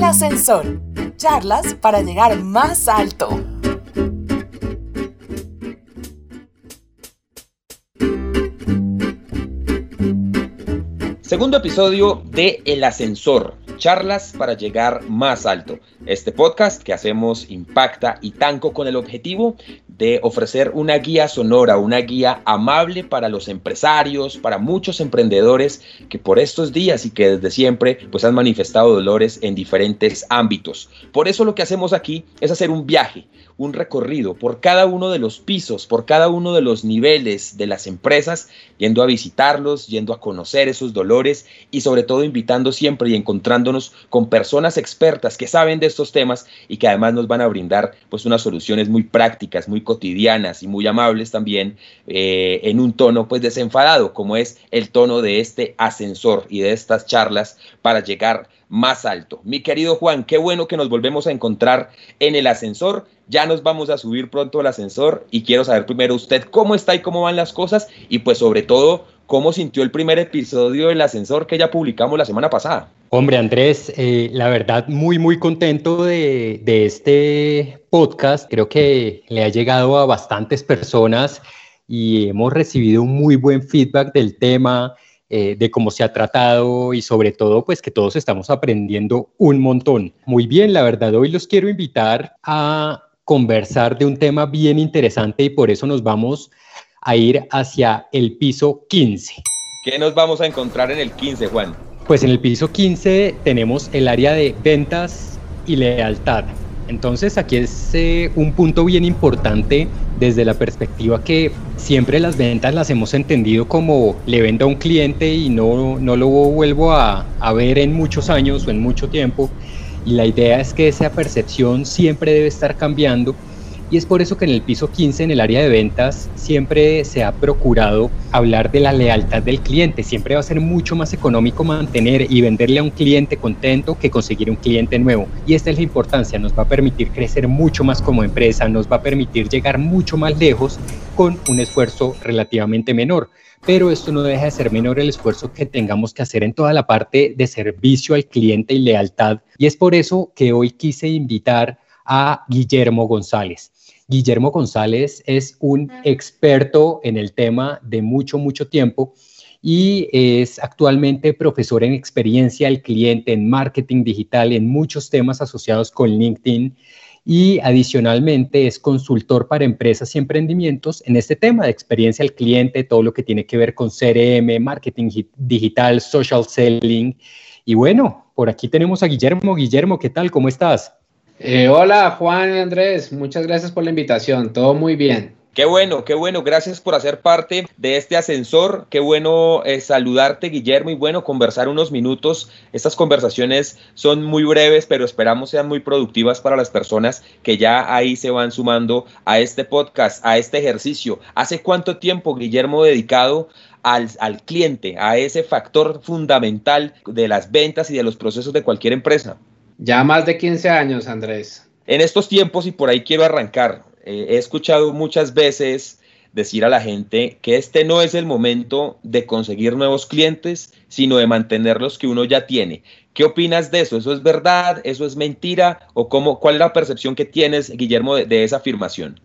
El ascensor. Charlas para llegar más alto. Segundo episodio de El Ascensor, charlas para llegar más alto. Este podcast que hacemos impacta y tanco con el objetivo de ofrecer una guía sonora, una guía amable para los empresarios, para muchos emprendedores que por estos días y que desde siempre pues han manifestado dolores en diferentes ámbitos. Por eso lo que hacemos aquí es hacer un viaje, un recorrido por cada uno de los pisos, por cada uno de los niveles de las empresas, yendo a visitarlos, yendo a conocer esos dolores y sobre todo invitando siempre y encontrándonos con personas expertas que saben de estos temas y que además nos van a brindar pues unas soluciones muy prácticas, muy cotidianas y muy amables también eh, en un tono pues desenfadado como es el tono de este ascensor y de estas charlas para llegar más alto. Mi querido Juan, qué bueno que nos volvemos a encontrar en el ascensor. Ya nos vamos a subir pronto al ascensor y quiero saber primero usted cómo está y cómo van las cosas y pues sobre todo cómo sintió el primer episodio del ascensor que ya publicamos la semana pasada. Hombre, Andrés, eh, la verdad muy, muy contento de, de este podcast. Creo que le ha llegado a bastantes personas y hemos recibido un muy buen feedback del tema. Eh, de cómo se ha tratado y sobre todo pues que todos estamos aprendiendo un montón. Muy bien, la verdad hoy los quiero invitar a conversar de un tema bien interesante y por eso nos vamos a ir hacia el piso 15. ¿Qué nos vamos a encontrar en el 15, Juan? Pues en el piso 15 tenemos el área de ventas y lealtad. Entonces aquí es eh, un punto bien importante desde la perspectiva que siempre las ventas las hemos entendido como le vendo a un cliente y no, no lo vuelvo a, a ver en muchos años o en mucho tiempo. Y la idea es que esa percepción siempre debe estar cambiando y es por eso que en el piso 15, en el área de ventas, siempre se ha procurado hablar de la lealtad del cliente. Siempre va a ser mucho más económico mantener y venderle a un cliente contento que conseguir un cliente nuevo. Y esta es la importancia, nos va a permitir crecer mucho más como empresa, nos va a permitir llegar mucho más lejos con un esfuerzo relativamente menor pero esto no deja de ser menor el esfuerzo que tengamos que hacer en toda la parte de servicio al cliente y lealtad. Y es por eso que hoy quise invitar a Guillermo González. Guillermo González es un experto en el tema de mucho, mucho tiempo y es actualmente profesor en experiencia al cliente, en marketing digital, en muchos temas asociados con LinkedIn y adicionalmente es consultor para empresas y emprendimientos en este tema de experiencia al cliente, todo lo que tiene que ver con CRM, marketing digital, social selling. Y bueno, por aquí tenemos a Guillermo. Guillermo, ¿qué tal? ¿Cómo estás? Eh, hola Juan y Andrés, muchas gracias por la invitación, todo muy bien. Qué bueno, qué bueno, gracias por hacer parte de este ascensor, qué bueno eh, saludarte Guillermo y bueno, conversar unos minutos. Estas conversaciones son muy breves, pero esperamos sean muy productivas para las personas que ya ahí se van sumando a este podcast, a este ejercicio. ¿Hace cuánto tiempo Guillermo dedicado al, al cliente, a ese factor fundamental de las ventas y de los procesos de cualquier empresa? Ya más de 15 años, Andrés. En estos tiempos, y por ahí quiero arrancar, eh, he escuchado muchas veces decir a la gente que este no es el momento de conseguir nuevos clientes, sino de mantener los que uno ya tiene. ¿Qué opinas de eso? ¿Eso es verdad? ¿Eso es mentira? ¿O cómo, cuál es la percepción que tienes, Guillermo, de, de esa afirmación?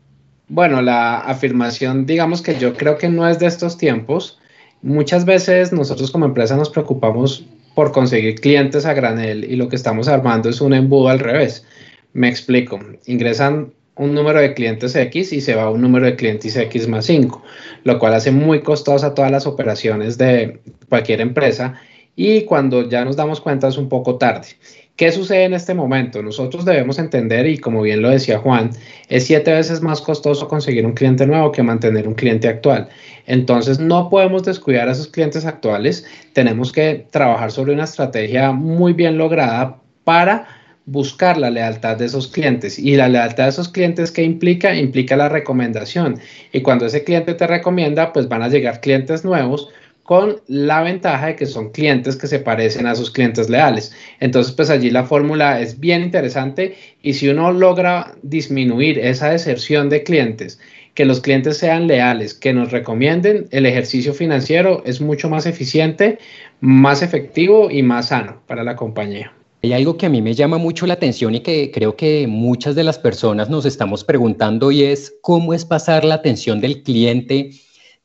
Bueno, la afirmación, digamos que yo creo que no es de estos tiempos. Muchas veces nosotros como empresa nos preocupamos por conseguir clientes a granel y lo que estamos armando es un embudo al revés. Me explico, ingresan un número de clientes X y se va un número de clientes X más 5, lo cual hace muy costosa todas las operaciones de cualquier empresa y cuando ya nos damos cuenta es un poco tarde. ¿Qué sucede en este momento? Nosotros debemos entender, y como bien lo decía Juan, es siete veces más costoso conseguir un cliente nuevo que mantener un cliente actual. Entonces, no podemos descuidar a esos clientes actuales. Tenemos que trabajar sobre una estrategia muy bien lograda para buscar la lealtad de esos clientes. Y la lealtad de esos clientes, ¿qué implica? Implica la recomendación. Y cuando ese cliente te recomienda, pues van a llegar clientes nuevos con la ventaja de que son clientes que se parecen a sus clientes leales. Entonces, pues allí la fórmula es bien interesante y si uno logra disminuir esa deserción de clientes, que los clientes sean leales, que nos recomienden, el ejercicio financiero es mucho más eficiente, más efectivo y más sano para la compañía. Hay algo que a mí me llama mucho la atención y que creo que muchas de las personas nos estamos preguntando y es cómo es pasar la atención del cliente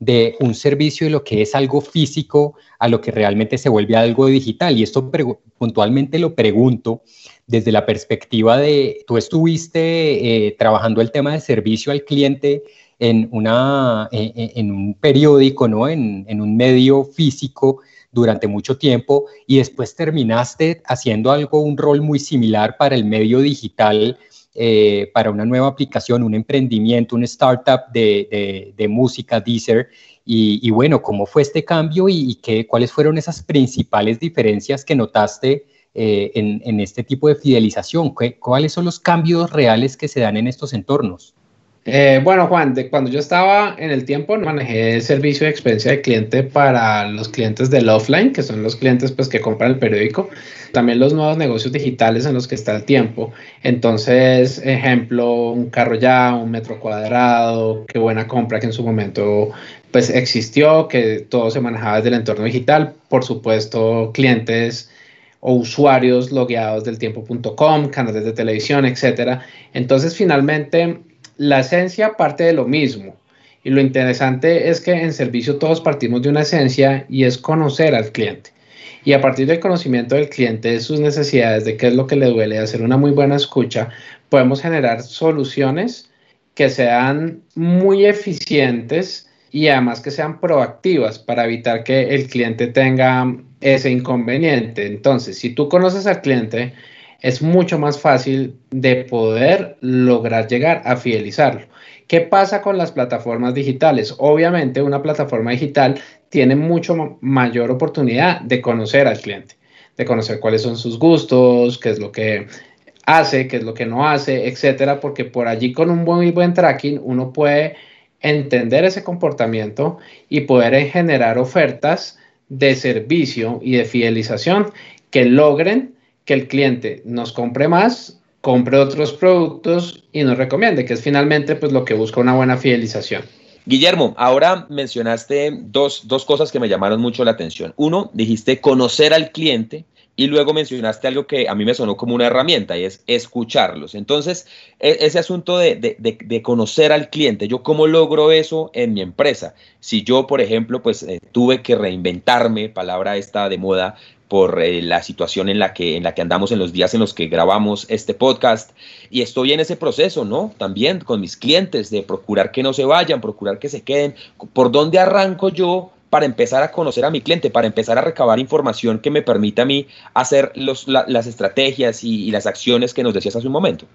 de un servicio de lo que es algo físico a lo que realmente se vuelve algo digital. Y esto puntualmente lo pregunto desde la perspectiva de, tú estuviste eh, trabajando el tema de servicio al cliente en, una, en, un periódico, ¿no? En, en un medio físico durante mucho tiempo y después terminaste haciendo algo, un rol muy similar para el medio digital, eh, para una nueva aplicación, un emprendimiento, un startup de, de, música, Deezer. Y, bueno, ¿cómo fue este cambio y, qué, cuáles fueron esas principales diferencias que notaste eh, en, este tipo de fidelización? ¿Cuáles son los cambios reales que se dan en estos entornos? Eh, bueno, Juan, de cuando yo estaba en el tiempo, manejé el servicio de experiencia de cliente para los clientes del offline, que son los clientes pues, que compran el periódico, también los nuevos negocios digitales en los que está el tiempo. Entonces, ejemplo, un carro ya, un metro cuadrado, qué buena compra que en su momento pues existió, que todo se manejaba desde el entorno digital, por supuesto, clientes o usuarios logueados del tiempo.com, canales de televisión, etcétera. Entonces, finalmente, la esencia parte de lo mismo. Y lo interesante es que en servicio todos partimos de una esencia y es conocer al cliente. Y a partir del conocimiento del cliente, de sus necesidades, de qué es lo que le duele, de hacer una muy buena escucha, podemos generar soluciones que sean muy eficientes y además que sean proactivas para evitar que el cliente tenga ese inconveniente. Entonces, si tú conoces al cliente, es mucho más fácil de poder lograr llegar a fidelizarlo. ¿Qué pasa con las plataformas digitales? Obviamente una plataforma digital tiene mucho mayor oportunidad de conocer al cliente, de conocer cuáles son sus gustos, qué es lo que hace, qué es lo que no hace, etcétera, porque por allí con un muy buen tracking uno puede entender ese comportamiento y poder generar ofertas de servicio y de fidelización que logren que el cliente nos compre más, compre otros productos y nos recomiende, que es finalmente pues lo que busca una buena fidelización. Guillermo, ahora mencionaste dos, dos cosas que me llamaron mucho la atención. Uno, dijiste conocer al cliente y luego mencionaste algo que a mí me sonó como una herramienta y es escucharlos. Entonces, e, ese asunto de, de, de, conocer al cliente, ¿yo cómo logro eso en mi empresa? Si yo, por ejemplo, pues eh, tuve que reinventarme, palabra esta de moda, por eh, la situación en la, que, en la que andamos en los días en los que grabamos este podcast. Y estoy en ese proceso, ¿no? También con mis clientes de procurar que no se vayan, procurar que se queden. ¿Por dónde arranco yo para empezar a conocer a mi cliente, para empezar a recabar información que me permita a mí hacer los, las estrategias y, y las acciones que nos decías hace un momento?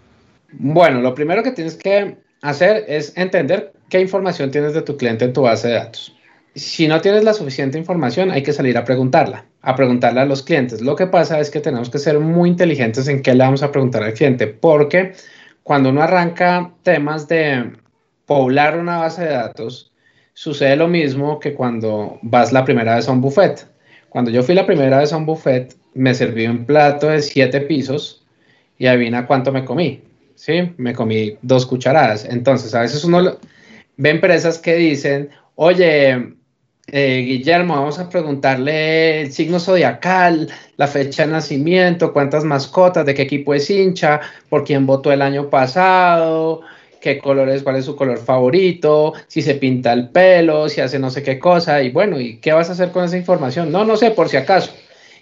Bueno, lo primero que tienes que hacer es entender qué información tienes de tu cliente en tu base de datos si no tienes la suficiente información, hay que salir a preguntarla, a preguntarla a los clientes. Lo que pasa es que tenemos que ser muy inteligentes en qué le vamos a preguntar al cliente, porque cuando uno arranca temas de poblar una base de datos, sucede lo mismo que cuando vas la primera vez a un buffet. Cuando yo fui la primera vez a un buffet, me serví un plato de siete pisos y adivina cuánto me comí. Sí, me comí dos cucharadas. Entonces, a veces uno ve empresas que dicen, oye, eh, Guillermo, vamos a preguntarle el signo zodiacal, la fecha de nacimiento, cuántas mascotas, de qué equipo es hincha, por quién votó el año pasado, qué color es, cuál es su color favorito, si se pinta el pelo, si hace no sé qué cosa, y bueno, ¿y qué vas a hacer con esa información? No, no sé, por si acaso.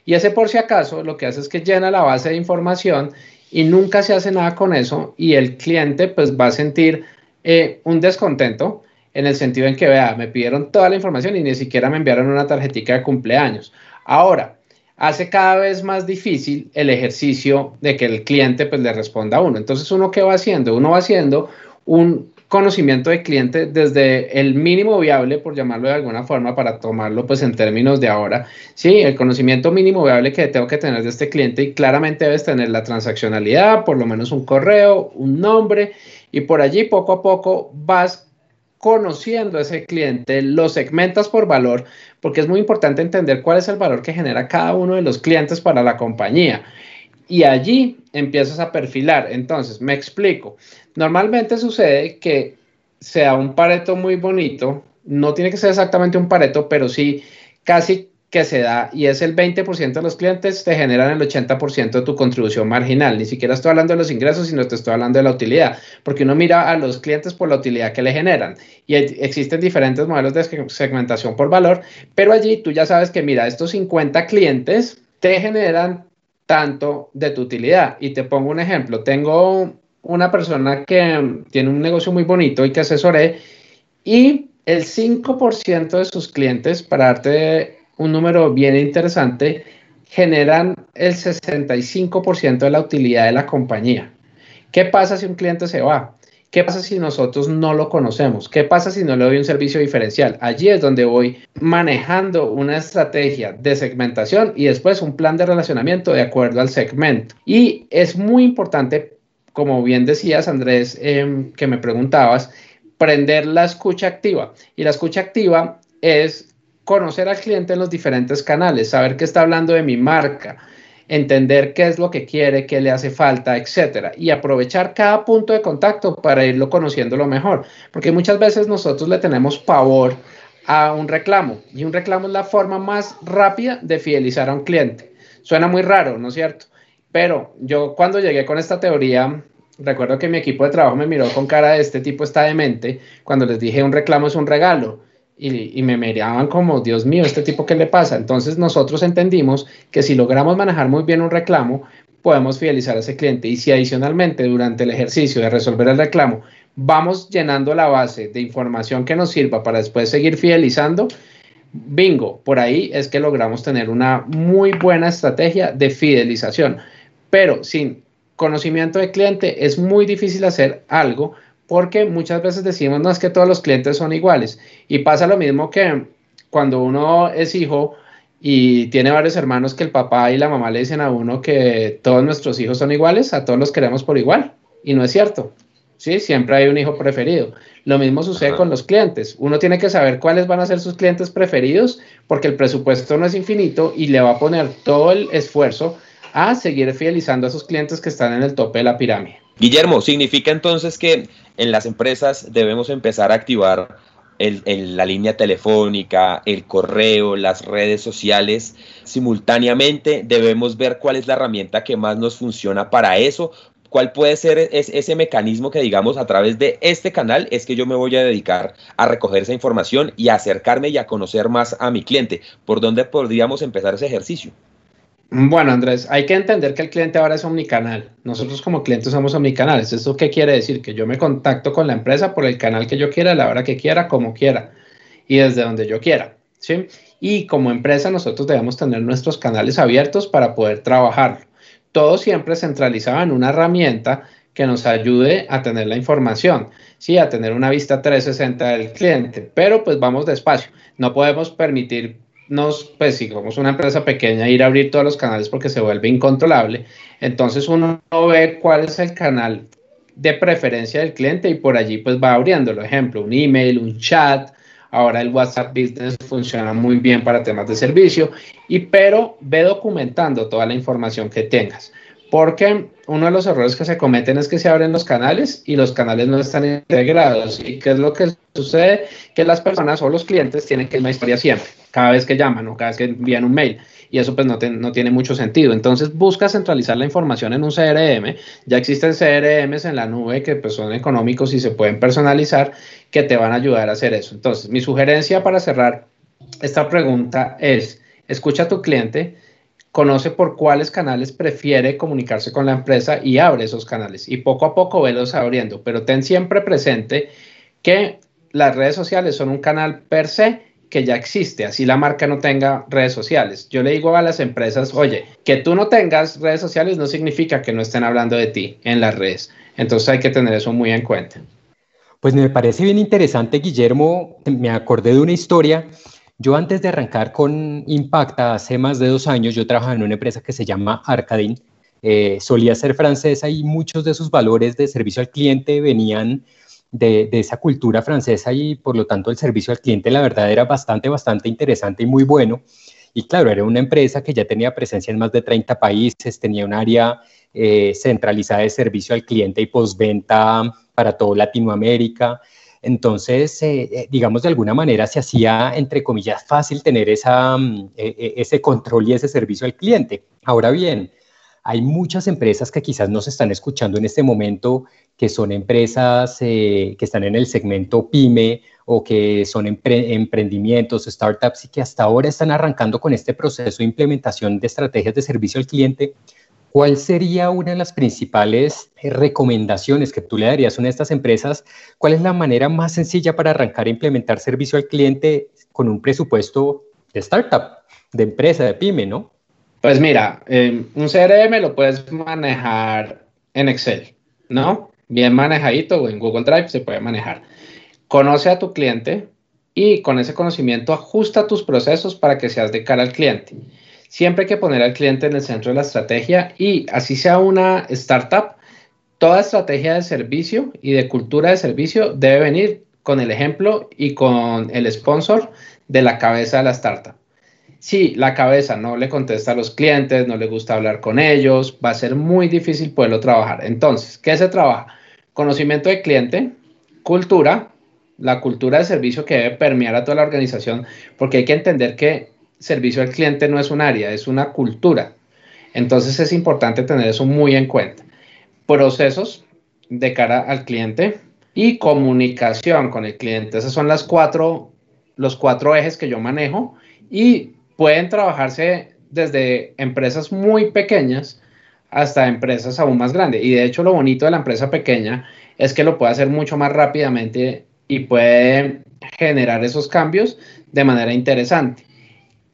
Y ese por si acaso lo que hace es que llena la base de información y nunca se hace nada con eso y el cliente pues va a sentir eh, un descontento en el sentido en que, vea, me pidieron toda la información y ni siquiera me enviaron una tarjetita de cumpleaños. Ahora, hace cada vez más difícil el ejercicio de que el cliente pues le responda a uno. Entonces, ¿uno qué va haciendo? Uno va haciendo un conocimiento de cliente desde el mínimo viable, por llamarlo de alguna forma, para tomarlo pues en términos de ahora. Sí, el conocimiento mínimo viable que tengo que tener de este cliente y claramente debes tener la transaccionalidad, por lo menos un correo, un nombre y por allí poco a poco vas conociendo a ese cliente, lo segmentas por valor, porque es muy importante entender cuál es el valor que genera cada uno de los clientes para la compañía. Y allí empiezas a perfilar. Entonces, me explico. Normalmente sucede que sea un pareto muy bonito, no tiene que ser exactamente un pareto, pero sí casi que se da y es el 20% de los clientes te generan el 80% de tu contribución marginal. Ni siquiera estoy hablando de los ingresos, sino te estoy hablando de la utilidad, porque uno mira a los clientes por la utilidad que le generan. Y existen diferentes modelos de segmentación por valor, pero allí tú ya sabes que, mira, estos 50 clientes te generan tanto de tu utilidad. Y te pongo un ejemplo. Tengo una persona que tiene un negocio muy bonito y que asesoré y el 5% de sus clientes, para darte un número bien interesante, generan el 65% de la utilidad de la compañía. ¿Qué pasa si un cliente se va? ¿Qué pasa si nosotros no lo conocemos? ¿Qué pasa si no le doy un servicio diferencial? Allí es donde voy manejando una estrategia de segmentación y después un plan de relacionamiento de acuerdo al segmento. Y es muy importante, como bien decías, Andrés, em, que me preguntabas, prender la escucha activa. Y la escucha activa es conocer al cliente en los diferentes canales, saber qué está hablando de mi marca, entender qué es lo que quiere, qué le hace falta, etcétera, y aprovechar cada punto de contacto para irlo conociendo lo mejor, porque muchas veces nosotros le tenemos pavor a un reclamo y un reclamo es la forma más rápida de fidelizar a un cliente. Suena muy raro, ¿no es cierto? Pero yo cuando llegué con esta teoría, recuerdo que mi equipo de trabajo me miró con cara de este tipo está demente cuando les dije un reclamo es un regalo y, me miraban como, Dios mío, ¿este tipo qué le pasa? Entonces nosotros entendimos que si logramos manejar muy bien un reclamo, podemos fidelizar a ese cliente. Y si adicionalmente durante el ejercicio de resolver el reclamo vamos llenando la base de información que nos sirva para después seguir fidelizando, bingo, por ahí es que logramos tener una muy buena estrategia de fidelización. Pero sin conocimiento de cliente es muy difícil hacer algo porque muchas veces decimos, no es que todos los clientes son iguales. Y pasa lo mismo que cuando uno es hijo y tiene varios hermanos que el papá y la mamá le dicen a uno que todos nuestros hijos son iguales, a todos los queremos por igual. Y no es cierto. ¿sí? Siempre hay un hijo preferido. Lo mismo sucede con los clientes. Uno tiene que saber cuáles van a ser sus clientes preferidos porque el presupuesto no es infinito y le va a poner todo el esfuerzo a seguir fidelizando a sus clientes que están en el tope de la pirámide. Guillermo, ¿significa entonces que en las empresas debemos empezar a activar la línea telefónica, el correo, las redes sociales simultáneamente? Debemos ver cuál es la herramienta que más nos funciona para eso. ¿Cuál puede ser ese mecanismo que digamos a través de este canal es que yo me voy a dedicar a recoger esa información y a acercarme y a conocer más a mi cliente? ¿Por dónde podríamos empezar ese ejercicio? Bueno, Andrés, hay que entender que el cliente ahora es omnicanal. Nosotros como clientes somos omnicanales. ¿Esto qué quiere decir? Que yo me contacto con la empresa por el canal que yo quiera, a la hora que quiera, como quiera y desde donde yo quiera. ¿sí? Y como empresa nosotros debemos tener nuestros canales abiertos para poder trabajar. Todo siempre centralizado en una herramienta que nos ayude a tener la información, sí, a tener una vista 360 del cliente, pero pues vamos despacio. No podemos permitir nos, pues si somos una empresa pequeña, ir a abrir todos los canales porque se vuelve incontrolable. Entonces uno ve cuál es el canal de preferencia del cliente y por allí pues va abriéndolo. Ejemplo, un email, un chat. Ahora el WhatsApp Business funciona muy bien para temas de servicio y pero ve documentando toda la información que tengas. Porque uno de los errores que se cometen es que se abren los canales y los canales no están integrados. ¿Y qué es lo que sucede? Que las personas o los clientes tienen que ir una siempre, cada vez que llaman o cada vez que envían un mail. Y eso pues no, no tiene mucho sentido. Entonces busca centralizar la información en un CRM. Ya existen CRMs en la nube que pues son económicos y se pueden personalizar que te van a ayudar a hacer eso. Entonces mi sugerencia para cerrar esta pregunta es, escucha a tu cliente conoce por cuáles canales prefiere comunicarse con la empresa y abre esos canales. Y poco a poco velos abriendo, pero ten siempre presente que las redes sociales son un canal per se que ya existe, así la marca no tenga redes sociales. Yo le digo a las empresas, oye, que tú no tengas redes sociales no significa que no estén hablando de ti en las redes. Entonces hay que tener eso muy en cuenta. Pues me parece bien interesante, Guillermo. Me acordé de una historia yo antes de arrancar con Impacta, hace más de dos años, yo trabajaba en una empresa que se llama Arcadin. Eh, solía ser francesa y muchos de sus valores de servicio al cliente venían de, esa cultura francesa y por lo tanto el servicio al cliente la verdad era bastante, bastante interesante y muy bueno. Y claro, era una empresa que ya tenía presencia en más de 30 países, tenía un área eh, centralizada de servicio al cliente y postventa para toda Latinoamérica. Entonces, eh, eh, digamos, de alguna manera se hacía, entre comillas, fácil tener esa, mm, e, e, ese control y ese servicio al cliente. Ahora bien, hay muchas empresas que quizás nos están escuchando en este momento, que son empresas que están en el segmento pyme o que son emprendimientos, startups y que hasta ahora están arrancando con este proceso de implementación de estrategias de servicio al cliente ¿Cuál sería una de las principales eh, recomendaciones que tú le darías a una de estas empresas? ¿Cuál es la manera más sencilla para arrancar e implementar servicio al cliente con un presupuesto de startup, de empresa, de pyme, no? Pues mira, eh, un CRM lo puedes manejar en Excel, ¿no? Bien manejadito o en Google Drive se puede manejar. Conoce a tu cliente y con ese conocimiento ajusta tus procesos para que seas de cara al cliente. Siempre hay que poner al cliente en el centro de la estrategia y así sea una startup, toda estrategia de servicio y de cultura de servicio debe venir con el ejemplo y con el sponsor de la cabeza de la startup. Si la cabeza no le contesta a los clientes, no le gusta hablar con ellos, va a ser muy difícil poderlo trabajar. Entonces, ¿qué se trabaja? Conocimiento del cliente, cultura, la cultura de servicio que debe permear a toda la organización, porque hay que entender que servicio al cliente no es un área, es una cultura. Entonces es importante tener eso muy en cuenta. Procesos de cara al cliente y comunicación con el cliente. Esos son las cuatro, los cuatro ejes que yo manejo y pueden trabajarse desde empresas muy pequeñas hasta empresas aún más grandes. Y de hecho lo bonito de la empresa pequeña es que lo puede hacer mucho más rápidamente y puede generar esos cambios de manera interesante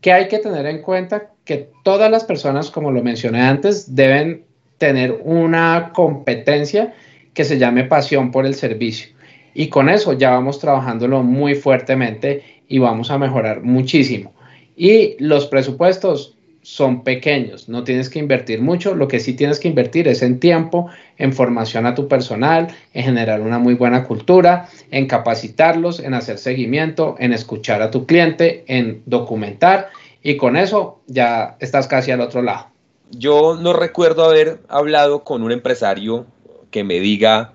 que hay que tener en cuenta que todas las personas, como lo mencioné antes, deben tener una competencia que se llame pasión por el servicio. Y con eso ya vamos trabajándolo muy fuertemente y vamos a mejorar muchísimo. Y los presupuestos son pequeños, no tienes que invertir mucho, lo que sí tienes que invertir es en tiempo, en formación a tu personal, en generar una muy buena cultura, en capacitarlos, en hacer seguimiento, en escuchar a tu cliente, en documentar y con eso ya estás casi al otro lado. Yo no recuerdo haber hablado con un empresario que me diga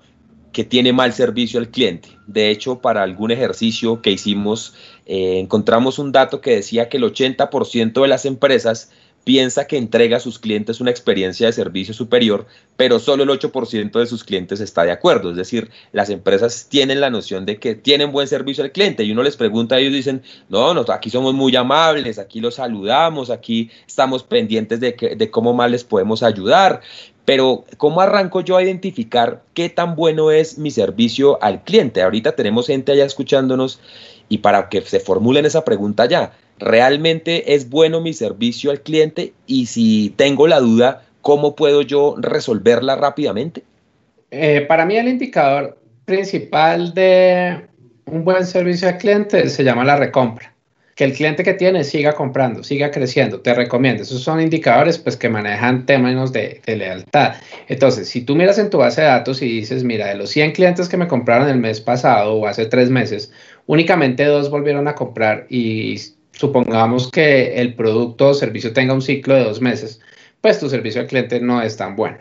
que tiene mal servicio al cliente. De hecho, para algún ejercicio que hicimos, eh, encontramos un dato que decía que el 80% de las empresas piensa que entrega a sus clientes una experiencia de servicio superior, pero solo el 8% de sus clientes está de acuerdo. Es decir, las empresas tienen la noción de que tienen buen servicio al cliente y uno les pregunta, ellos dicen, no, no aquí somos muy amables, aquí los saludamos, aquí estamos pendientes de, de cómo más les podemos ayudar. Pero, ¿cómo arranco yo a identificar qué tan bueno es mi servicio al cliente? Ahorita tenemos gente allá escuchándonos y para que se formulen esa pregunta ya, ¿realmente es bueno mi servicio al cliente? Y si tengo la duda, ¿cómo puedo yo resolverla rápidamente? Eh, para mí el indicador principal de un buen servicio al cliente se llama la recompra que el cliente que tiene siga comprando, siga creciendo, te recomiendo. Esos son indicadores pues que manejan términos de, de, lealtad. Entonces, si tú miras en tu base de datos y dices, mira, de los 100 clientes que me compraron el mes pasado o hace tres meses, únicamente dos volvieron a comprar y supongamos que el producto o servicio tenga un ciclo de dos meses, pues tu servicio al cliente no es tan bueno.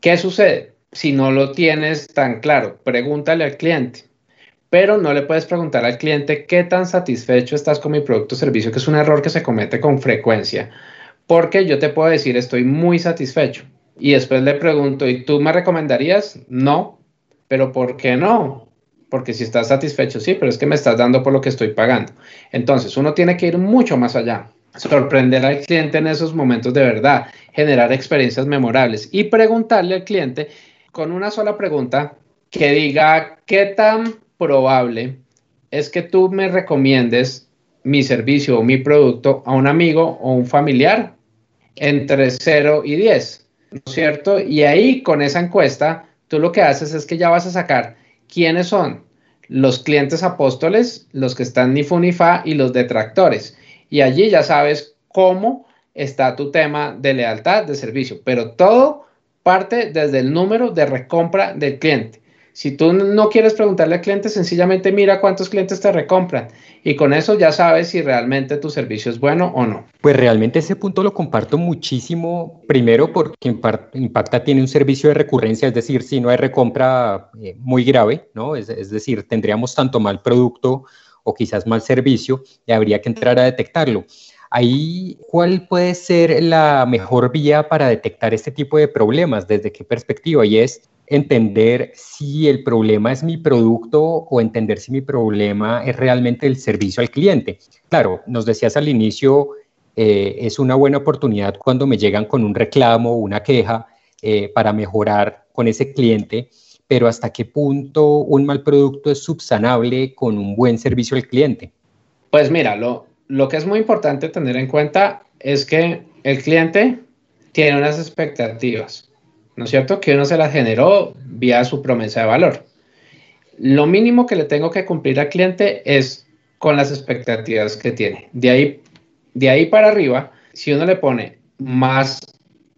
¿Qué sucede? Si no lo tienes tan claro, pregúntale al cliente pero no le puedes preguntar al cliente qué tan satisfecho estás con mi producto o servicio, que es un error que se comete con frecuencia, porque yo te puedo decir estoy muy satisfecho y después le pregunto, ¿y tú me recomendarías? No, pero ¿por qué no? Porque si estás satisfecho, sí, pero es que me estás dando por lo que estoy pagando. Entonces, uno tiene que ir mucho más allá, sorprender al cliente en esos momentos de verdad, generar experiencias memorables y preguntarle al cliente con una sola pregunta que diga qué tan probable es que tú me recomiendes mi servicio o mi producto a un amigo o un familiar entre 0 y 10, ¿no es cierto? Y ahí con esa encuesta, tú lo que haces es que ya vas a sacar quiénes son los clientes apóstoles, los que están ni fu ni fa y los detractores. Y allí ya sabes cómo está tu tema de lealtad de servicio, pero todo parte desde el número de recompra del cliente. Si tú no quieres preguntarle al cliente, sencillamente mira cuántos clientes te recompran y con eso ya sabes si realmente tu servicio es bueno o no. Pues realmente ese punto lo comparto muchísimo. Primero porque Impacta tiene un servicio de recurrencia, es decir, si no hay recompra eh, muy grave, ¿no? Es, es decir, tendríamos tanto mal producto o quizás mal servicio y habría que entrar a detectarlo. Ahí, ¿cuál puede ser la mejor vía para detectar este tipo de problemas? ¿Desde qué perspectiva? Y es entender si el problema es mi producto o entender si mi problema es realmente el servicio al cliente. Claro, nos decías al inicio, eh, es una buena oportunidad cuando me llegan con un reclamo o una queja eh, para mejorar con ese cliente, pero hasta qué punto un mal producto es subsanable con un buen servicio al cliente. Pues mira, lo, lo que es muy importante tener en cuenta es que el cliente tiene unas expectativas ¿no es cierto? Que uno se la generó vía su promesa de valor. Lo mínimo que le tengo que cumplir al cliente es con las expectativas que tiene. De ahí, de ahí para arriba, si uno le pone más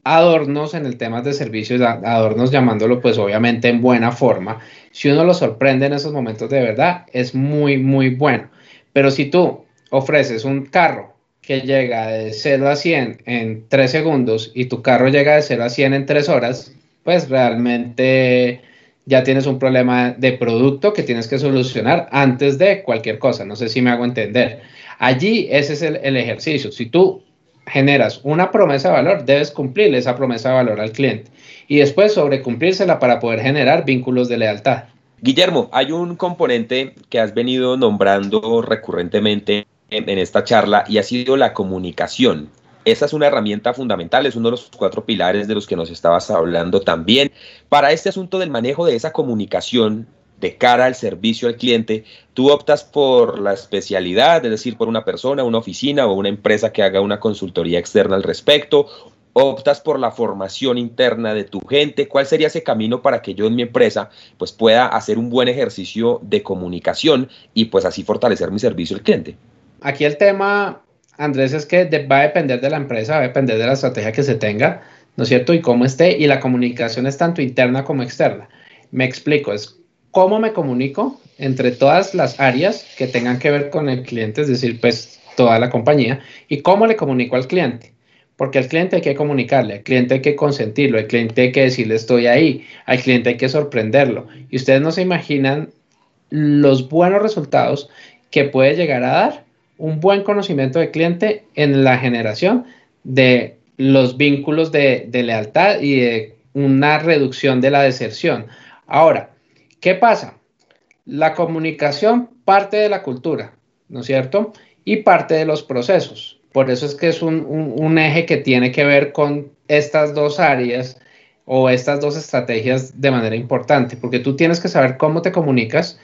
adornos en el tema de servicios, adornos llamándolo pues obviamente en buena forma, si uno lo sorprende en esos momentos de verdad, es muy, muy bueno. Pero si tú ofreces un carro que llega de 0 a 100 en 3 segundos y tu carro llega de 0 a 100 en 3 horas, pues realmente ya tienes un problema de producto que tienes que solucionar antes de cualquier cosa. No sé si me hago entender. Allí ese es el, ejercicio. Si tú generas una promesa de valor, debes cumplir esa promesa de valor al cliente y después sobrecumplírsela para poder generar vínculos de lealtad. Guillermo, hay un componente que has venido nombrando recurrentemente en, esta charla y ha sido la comunicación. Esa es una herramienta fundamental, es uno de los cuatro pilares de los que nos estabas hablando también. Para este asunto del manejo de esa comunicación de cara al servicio al cliente, tú optas por la especialidad, es decir, por una persona, una oficina o una empresa que haga una consultoría externa al respecto, optas por la formación interna de tu gente, ¿cuál sería ese camino para que yo en mi empresa pues pueda hacer un buen ejercicio de comunicación y pues así fortalecer mi servicio al cliente? Aquí el tema, Andrés, es que va a depender de la empresa, va a depender de la estrategia que se tenga, ¿no es cierto? Y cómo esté, y la comunicación es tanto interna como externa. Me explico, es cómo me comunico entre todas las áreas que tengan que ver con el cliente, es decir, pues toda la compañía, y cómo le comunico al cliente. Porque al cliente hay que comunicarle, al cliente hay que consentirlo, al cliente hay que decirle estoy ahí, al cliente hay que sorprenderlo. Y ustedes no se imaginan los buenos resultados que puede llegar a dar un buen conocimiento de cliente en la generación de los vínculos de, lealtad y de una reducción de la deserción. Ahora, ¿qué pasa? La comunicación parte de la cultura, ¿no es cierto? Y parte de los procesos. Por eso es que es un, eje que tiene que ver con estas dos áreas o estas dos estrategias de manera importante, porque tú tienes que saber cómo te comunicas,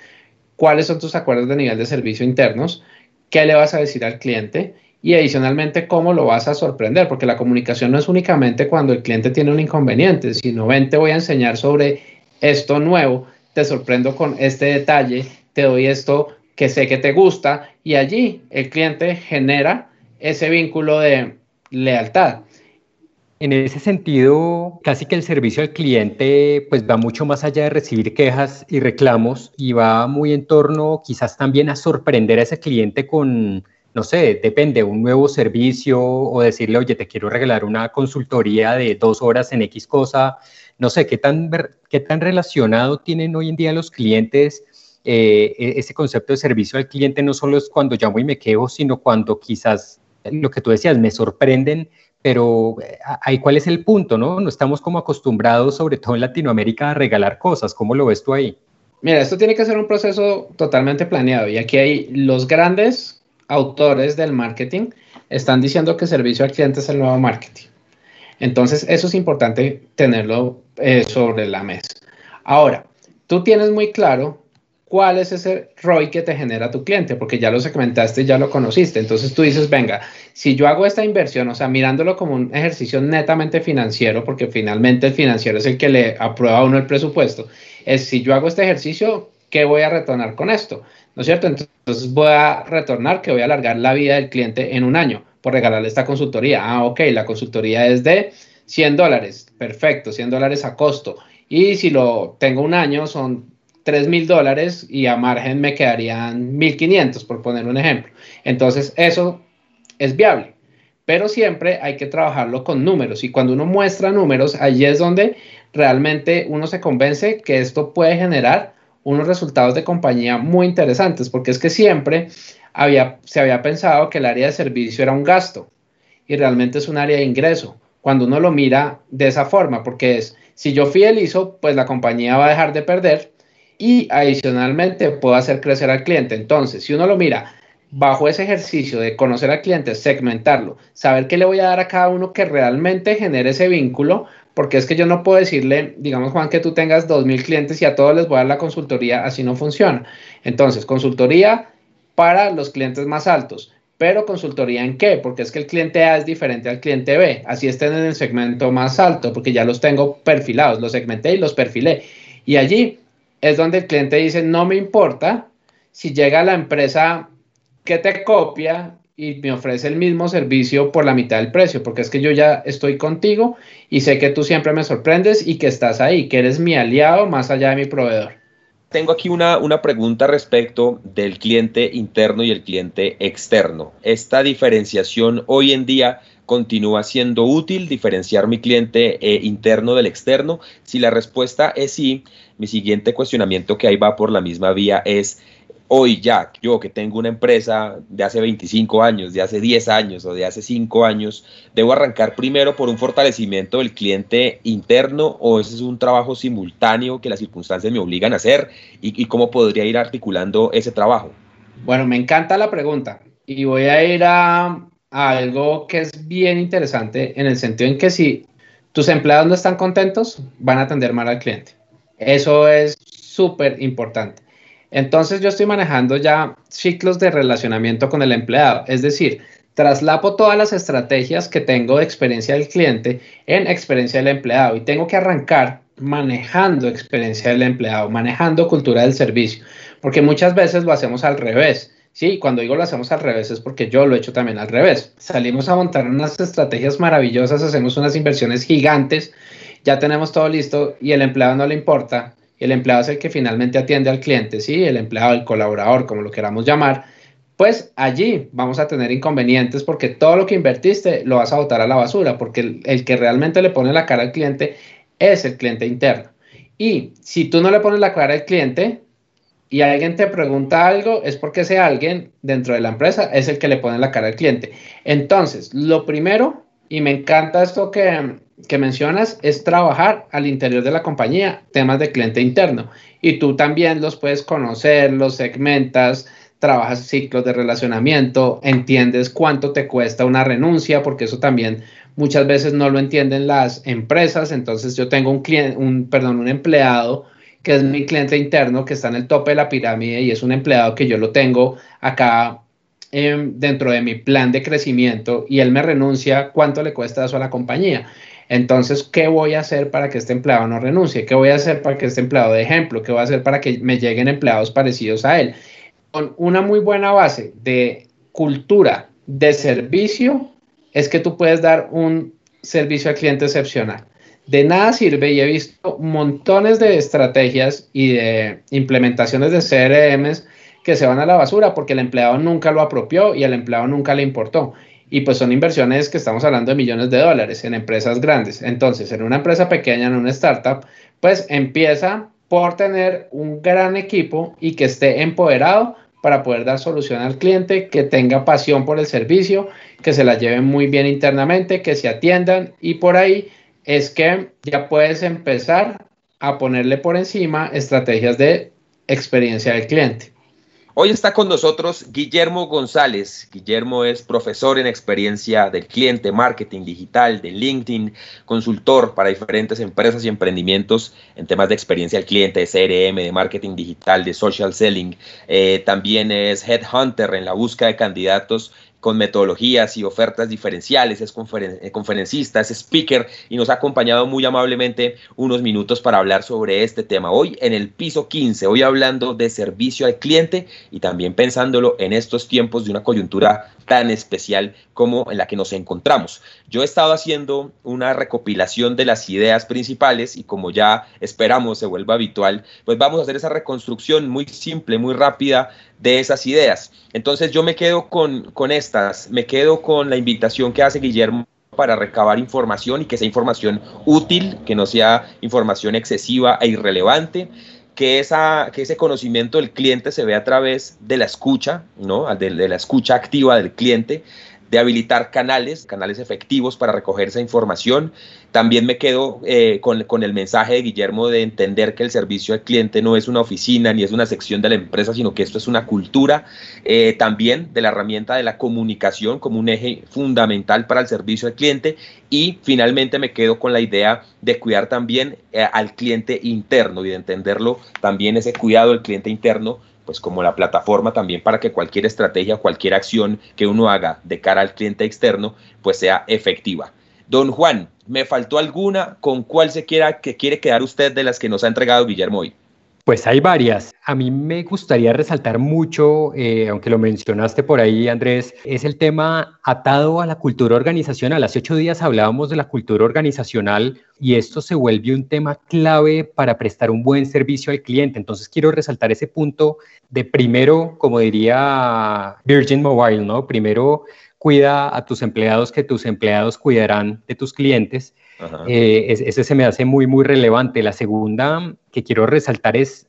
cuáles son tus acuerdos de nivel de servicio internos, qué le vas a decir al cliente y adicionalmente cómo lo vas a sorprender, porque la comunicación no es únicamente cuando el cliente tiene un inconveniente, sino ven, te voy a enseñar sobre esto nuevo, te sorprendo con este detalle, te doy esto que sé que te gusta y allí el cliente genera ese vínculo de lealtad. En ese sentido, casi que el servicio al cliente pues va mucho más allá de recibir quejas y reclamos y va muy en torno quizás también a sorprender a ese cliente con, no sé, depende, un nuevo servicio o decirle, oye, te quiero regalar una consultoría de dos horas en X cosa. No sé, ¿qué tan, qué tan relacionado tienen hoy en día los clientes eh, e-, ese concepto de servicio al cliente? No solo es cuando llamo y me quejo, sino cuando quizás lo que tú decías, me sorprenden pero eh, ahí cuál es el punto, ¿no? No estamos como acostumbrados, sobre todo en Latinoamérica, a regalar cosas. ¿Cómo lo ves tú ahí? Mira, esto tiene que ser un proceso totalmente planeado y aquí hay los grandes autores del marketing están diciendo que servicio al cliente es el nuevo marketing. Entonces, eso es importante tenerlo eh, sobre la mesa. Ahora, tú tienes muy claro cuál es ese ROI que te genera tu cliente, porque ya lo segmentaste, ya lo conociste. Entonces tú dices, venga, si yo hago esta inversión, o sea, mirándolo como un ejercicio netamente financiero, porque finalmente el financiero es el que le aprueba a uno el presupuesto, es si yo hago este ejercicio, ¿qué voy a retornar con esto? ¿No es cierto? Entonces voy a retornar que voy a alargar la vida del cliente en un año por regalarle esta consultoría. Ah, ok, la consultoría es de 100 dólares, perfecto, 100 dólares a costo. Y si lo tengo un año, son 3 mil dólares y a margen me quedarían 1.500, por poner un ejemplo. Entonces, eso es viable, pero siempre hay que trabajarlo con números y cuando uno muestra números, allí es donde realmente uno se convence que esto puede generar unos resultados de compañía muy interesantes, porque es que siempre había, se había pensado que el área de servicio era un gasto y realmente es un área de ingreso. Cuando uno lo mira de esa forma, porque es, si yo fidelizo, pues la compañía va a dejar de perder y adicionalmente puedo hacer crecer al cliente. Entonces, si uno lo mira bajo ese ejercicio de conocer al cliente, segmentarlo, saber qué le voy a dar a cada uno que realmente genere ese vínculo, porque es que yo no puedo decirle, digamos Juan, que tú tengas 2.000 clientes y a todos les voy a dar la consultoría, así no funciona. Entonces, consultoría para los clientes más altos, pero consultoría en qué? Porque es que el cliente A es diferente al cliente B, así estén en el segmento más alto, porque ya los tengo perfilados, los segmenté y los perfilé. Y allí es donde el cliente dice, no me importa si llega la empresa que te copia y me ofrece el mismo servicio por la mitad del precio, porque es que yo ya estoy contigo y sé que tú siempre me sorprendes y que estás ahí, que eres mi aliado más allá de mi proveedor. Tengo aquí una, una pregunta respecto del cliente interno y el cliente externo. ¿Esta diferenciación hoy en día continúa siendo útil diferenciar mi cliente eh, interno del externo? Si la respuesta es sí, mi siguiente cuestionamiento que ahí va por la misma vía es hoy ya, yo que tengo una empresa de hace 25 años, de hace 10 años o de hace 5 años, ¿debo arrancar primero por un fortalecimiento del cliente interno o ese es un trabajo simultáneo que las circunstancias me obligan a hacer y, cómo podría ir articulando ese trabajo? Bueno, me encanta la pregunta y voy a ir a, a algo que es bien interesante en el sentido en que si tus empleados no están contentos, van a atender mal al cliente. Eso es súper importante. Entonces yo estoy manejando ya ciclos de relacionamiento con el empleado, es decir, traslapo todas las estrategias que tengo de experiencia del cliente en experiencia del empleado y tengo que arrancar manejando experiencia del empleado, manejando cultura del servicio, porque muchas veces lo hacemos al revés. Sí, cuando digo lo hacemos al revés es porque yo lo he hecho también al revés. Salimos a montar unas estrategias maravillosas, hacemos unas inversiones gigantes, ya tenemos todo listo y el empleado no le importa el empleado es el que finalmente atiende al cliente, ¿sí? El empleado, el colaborador, como lo queramos llamar, pues allí vamos a tener inconvenientes porque todo lo que invertiste lo vas a botar a la basura, porque el, que realmente le pone la cara al cliente es el cliente interno. Y si tú no le pones la cara al cliente y alguien te pregunta algo, es porque ese alguien dentro de la empresa es el que le pone la cara al cliente. Entonces, lo primero, y me encanta esto que, que mencionas es trabajar al interior de la compañía temas de cliente interno y tú también los puedes conocer, los segmentas, trabajas ciclos de relacionamiento, entiendes cuánto te cuesta una renuncia, porque eso también muchas veces no lo entienden las empresas. Entonces yo tengo un cliente, un perdón, un empleado que es mi cliente interno que está en el tope de la pirámide y es un empleado que yo lo tengo acá em, dentro de mi plan de crecimiento y él me renuncia, ¿cuánto le cuesta eso a la compañía? Entonces, ¿qué voy a hacer para que este empleado no renuncie? ¿Qué voy a hacer para que este empleado de ejemplo? ¿Qué voy a hacer para que me lleguen empleados parecidos a él? Con una muy buena base de cultura de servicio, es que tú puedes dar un servicio al cliente excepcional. De nada sirve y he visto montones de estrategias y de implementaciones de CRMs que se van a la basura porque el empleado nunca lo apropió y el empleado nunca le importó y pues son inversiones que estamos hablando de millones de dólares en empresas grandes. Entonces, en una empresa pequeña, en una startup, pues empieza por tener un gran equipo y que esté empoderado para poder dar solución al cliente, que tenga pasión por el servicio, que se la lleven muy bien internamente, que se atiendan y por ahí es que ya puedes empezar a ponerle por encima estrategias de experiencia del cliente. Hoy está con nosotros Guillermo González. Guillermo es profesor en experiencia del cliente, marketing digital, de LinkedIn, consultor para diferentes empresas y emprendimientos en temas de experiencia del cliente, de CRM, de marketing digital, de social selling. Eh, también es headhunter en la búsqueda de candidatos con metodologías y ofertas diferenciales, es eh, conferencista, es speaker y nos ha acompañado muy amablemente unos minutos para hablar sobre este tema. Hoy en el piso 15, hoy hablando de servicio al cliente y también pensándolo en estos tiempos de una coyuntura tan especial como en la que nos encontramos. Yo he estado haciendo una recopilación de las ideas principales y como ya esperamos se vuelva habitual, pues vamos a hacer esa reconstrucción muy simple, muy rápida de esas ideas. Entonces yo me quedo con, con estas, me quedo con la invitación que hace Guillermo para recabar información y que sea información útil, que no sea información excesiva e irrelevante, que, esa, que ese conocimiento del cliente se ve a través de la escucha, ¿no? de la escucha activa del cliente, de habilitar canales, canales efectivos para recoger esa información. También me quedo eh, con, el mensaje de Guillermo de entender que el servicio al cliente no es una oficina ni es una sección de la empresa, sino que esto es una cultura. Eh, también de la herramienta de la comunicación como un eje fundamental para el servicio al cliente. Y finalmente me quedo con la idea de cuidar también eh, al cliente interno y de entenderlo también ese cuidado del cliente interno pues como la plataforma también para que cualquier estrategia, cualquier acción que uno haga de cara al cliente externo, pues sea efectiva. Don Juan, ¿me faltó alguna? ¿Con cuál se quiera que quiere quedar usted de las que nos ha entregado Guillermo hoy? Pues hay varias. A mí me gustaría resaltar mucho, eh, aunque lo mencionaste por ahí, Andrés, es el tema atado a la cultura organizacional. Hace ocho días hablábamos de la cultura organizacional y esto se vuelve un tema clave para prestar un buen servicio al cliente. Entonces quiero resaltar ese punto de primero, como diría Virgin Mobile, ¿no? Primero cuida a tus empleados que tus empleados cuidarán de tus clientes. Eh, ese se me hace muy, muy relevante. La segunda que quiero resaltar es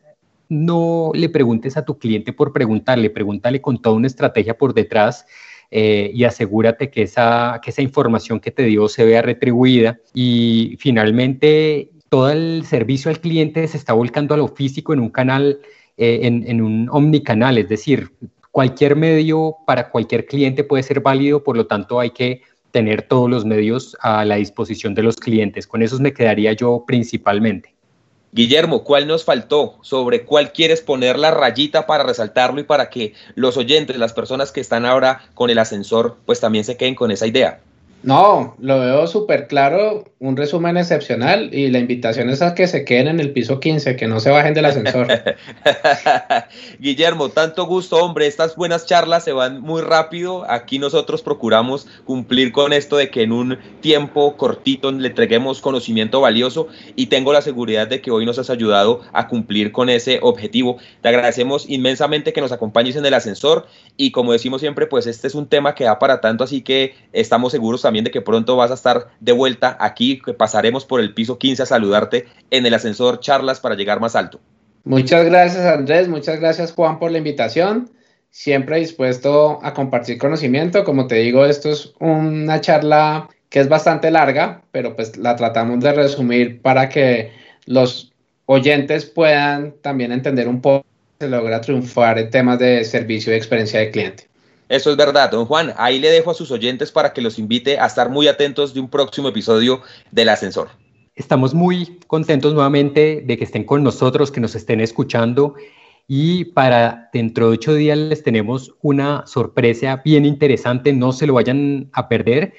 no le preguntes a tu cliente por preguntarle, pregúntale con toda una estrategia por detrás eh, y asegúrate que esa, que esa información que te dio se vea retribuida. Y finalmente, todo el servicio al cliente se está volcando a lo físico en un canal, eh, en, en un omnicanal, es decir, cualquier medio para cualquier cliente puede ser válido, por lo tanto hay que tener todos los medios a la disposición de los clientes. Con esos me quedaría yo principalmente. Guillermo, ¿cuál nos faltó? ¿Sobre cuál quieres poner la rayita para resaltarlo y para que los oyentes, las personas que están ahora con el ascensor, pues también se queden con esa idea? No, lo veo súper claro, un resumen excepcional y la invitación es a que se queden en el piso 15, que no se bajen del ascensor. Guillermo, tanto gusto, hombre, estas buenas charlas se van muy rápido. Aquí nosotros procuramos cumplir con esto de que en un tiempo cortito le entreguemos conocimiento valioso y tengo la seguridad de que hoy nos has ayudado a cumplir con ese objetivo. Te agradecemos inmensamente que nos acompañes en el ascensor y como decimos siempre, pues este es un tema que da para tanto, así que estamos seguros también de que pronto vas a estar de vuelta aquí, que pasaremos por el piso 15 a saludarte en el ascensor charlas para llegar más alto. Muchas gracias Andrés, muchas gracias Juan por la invitación. Siempre dispuesto a compartir conocimiento. Como te digo, esto es una charla que es bastante larga, pero pues la tratamos de resumir para que los oyentes puedan también entender un poco se logra triunfar en temas de servicio y experiencia de cliente. Eso es verdad, don Juan. Ahí le dejo a sus oyentes para que los invite a estar muy atentos de un próximo episodio del Ascensor. Estamos muy contentos nuevamente de que estén con nosotros, que nos estén escuchando y para dentro de ocho días les tenemos una sorpresa bien interesante, no se lo vayan a perder.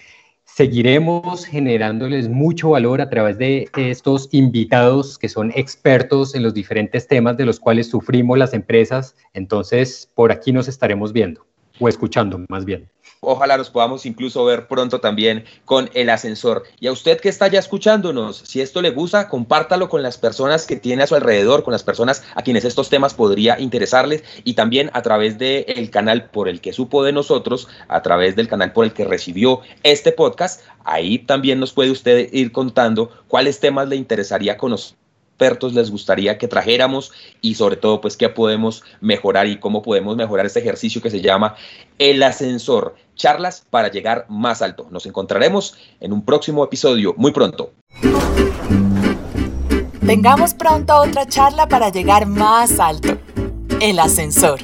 Seguiremos generándoles mucho valor a través de estos invitados que son expertos en los diferentes temas de los cuales sufrimos las empresas. Entonces, por aquí nos estaremos viendo o escuchando más bien. Ojalá nos podamos incluso ver pronto también con el ascensor. Y a usted que está ya escuchándonos, si esto le gusta, compártalo con las personas que tiene a su alrededor, con las personas a quienes estos temas podría interesarles y también a través del canal por el que supo de nosotros, a través del canal por el que recibió este podcast. Ahí también nos puede usted ir contando cuáles temas le interesaría conocer expertos les gustaría que trajéramos y sobre todo pues qué podemos mejorar y cómo podemos mejorar este ejercicio que se llama el ascensor, charlas para llegar más alto. Nos encontraremos en un próximo episodio muy pronto. Tengamos pronto otra charla para llegar más alto. El ascensor.